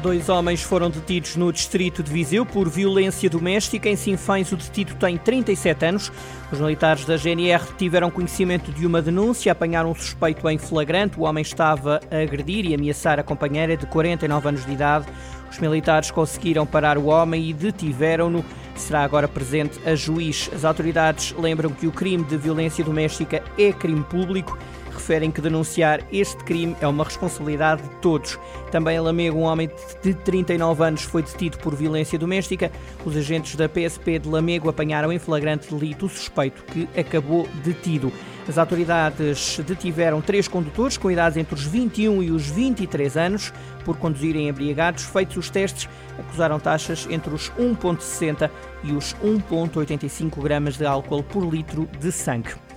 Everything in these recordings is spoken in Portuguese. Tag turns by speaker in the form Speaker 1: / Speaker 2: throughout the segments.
Speaker 1: Dois homens foram detidos no distrito de Viseu por violência doméstica. Em Sinfães, o detido tem 37 anos. Os militares da GNR tiveram conhecimento de uma denúncia, apanharam um suspeito em flagrante. O homem estava a agredir e ameaçar a companheira de 49 anos de idade. Os militares conseguiram parar o homem e detiveram-no. Será agora presente a juiz. As autoridades lembram que o crime de violência doméstica é crime público referem que denunciar este crime é uma responsabilidade de todos. Também em Lamego, um homem de 39 anos foi detido por violência doméstica. Os agentes da PSP de Lamego apanharam em flagrante delito o suspeito que acabou detido. As autoridades detiveram três condutores com idades entre os 21 e os 23 anos por conduzirem embriagados. Feitos os testes, acusaram taxas entre os 1,60 e os 1,85 gramas de álcool por litro de sangue.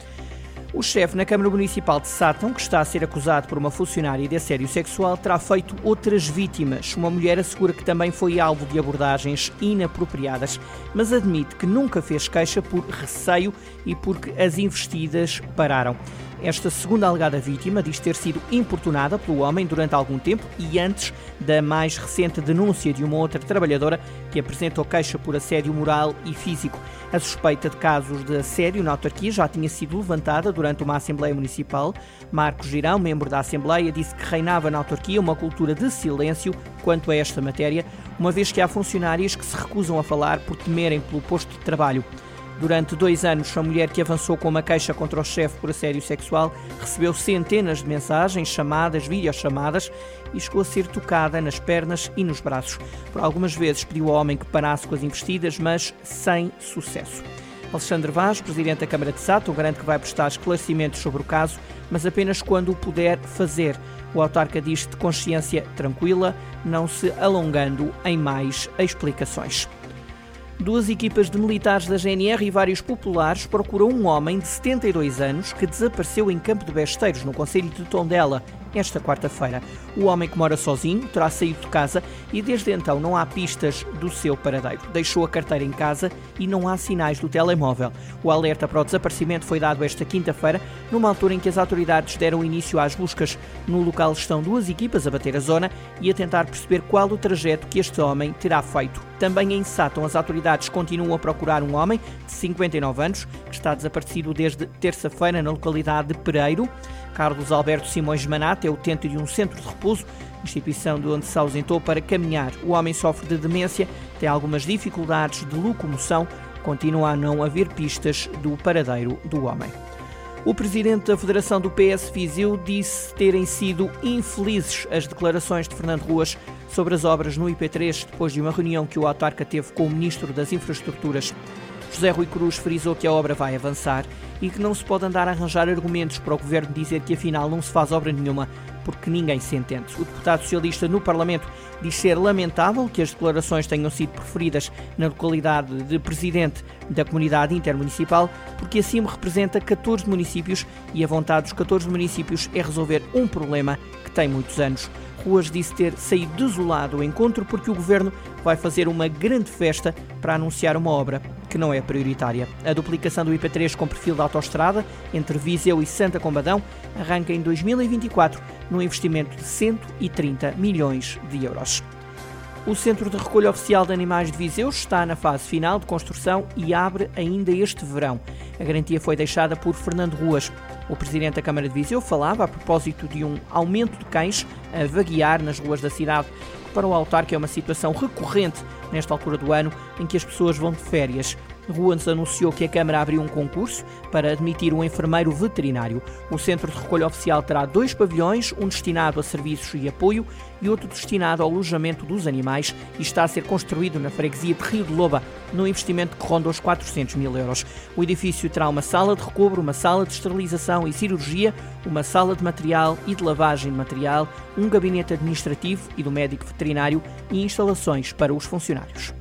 Speaker 1: O chefe na Câmara Municipal de Sátão, que está a ser acusado por uma funcionária de assédio sexual, terá feito outras vítimas. Uma mulher assegura que também foi alvo de abordagens inapropriadas, mas admite que nunca fez queixa por receio e porque as investidas pararam. Esta segunda alegada vítima diz ter sido importunada pelo homem durante algum tempo e antes da mais recente denúncia de uma outra trabalhadora que apresentou queixa por assédio moral e físico. A suspeita de casos de assédio na autarquia já tinha sido levantada durante uma Assembleia Municipal. Marcos Girão, membro da Assembleia, disse que reinava na autarquia uma cultura de silêncio quanto a esta matéria, uma vez que há funcionárias que se recusam a falar por temerem pelo posto de trabalho. Durante dois anos, a mulher que avançou com uma queixa contra o chefe por assédio sexual recebeu centenas de mensagens, chamadas, videochamadas e chegou a ser tocada nas pernas e nos braços. Por algumas vezes pediu ao homem que parasse com as investidas, mas sem sucesso. Alexandre Vaz, presidente da Câmara de Sato, garante que vai prestar esclarecimentos sobre o caso, mas apenas quando o puder fazer. O autarca diz de consciência tranquila, não se alongando em mais explicações. Duas equipas de militares da GNR e vários populares procuram um homem de 72 anos que desapareceu em Campo de Besteiros, no Conselho de Tondela, esta quarta-feira. O homem que mora sozinho terá saído de casa e desde então não há pistas do seu paradeiro. Deixou a carteira em casa e não há sinais do telemóvel. O alerta para o desaparecimento foi dado esta quinta-feira, numa altura em que as autoridades deram início às buscas. No local estão duas equipas a bater a zona e a tentar perceber qual o trajeto que este homem terá feito. Também em Sátão, as autoridades continuam a procurar um homem de 59 anos que está desaparecido desde terça-feira na localidade de Pereiro. Carlos Alberto Simões Manata é utente de um centro de repouso, instituição de onde se ausentou para caminhar. O homem sofre de demência, tem algumas dificuldades de locomoção, continua a não haver pistas do paradeiro do homem. O presidente da Federação do PS Viseu disse terem sido infelizes as declarações de Fernando Ruas sobre as obras no IP3 depois de uma reunião que o autarca teve com o ministro das Infraestruturas. José Rui Cruz frisou que a obra vai avançar e que não se pode andar a arranjar argumentos para o governo dizer que afinal não se faz obra nenhuma porque ninguém se entende. O deputado socialista no Parlamento diz ser lamentável que as declarações tenham sido preferidas na localidade de presidente da comunidade intermunicipal, porque assim representa 14 municípios e a vontade dos 14 municípios é resolver um problema que tem muitos anos. Ruas disse ter saído desolado do encontro porque o governo vai fazer uma grande festa para anunciar uma obra que não é prioritária. A duplicação do IP3 com perfil de autoestrada entre Viseu e Santa Combadão arranca em 2024 num investimento de 130 milhões de euros. O Centro de Recolha Oficial de Animais de Viseu está na fase final de construção e abre ainda este verão. A garantia foi deixada por Fernando Ruas. O presidente da Câmara de Viseu falava a propósito de um aumento de cães a vaguear nas ruas da cidade. Para o autarca é uma situação recorrente nesta altura do ano em que as pessoas vão de férias. Ruans anunciou que a Câmara abriu um concurso para admitir um enfermeiro veterinário. O centro de recolha oficial terá dois pavilhões, um destinado a serviços e apoio e outro destinado ao alojamento dos animais e está a ser construído na freguesia de Rio de Loba, num investimento que ronda os 400 mil euros. O edifício terá uma sala de recobro, uma sala de esterilização e cirurgia, uma sala de material e de lavagem de material, um gabinete administrativo e do médico veterinário e instalações para os funcionários.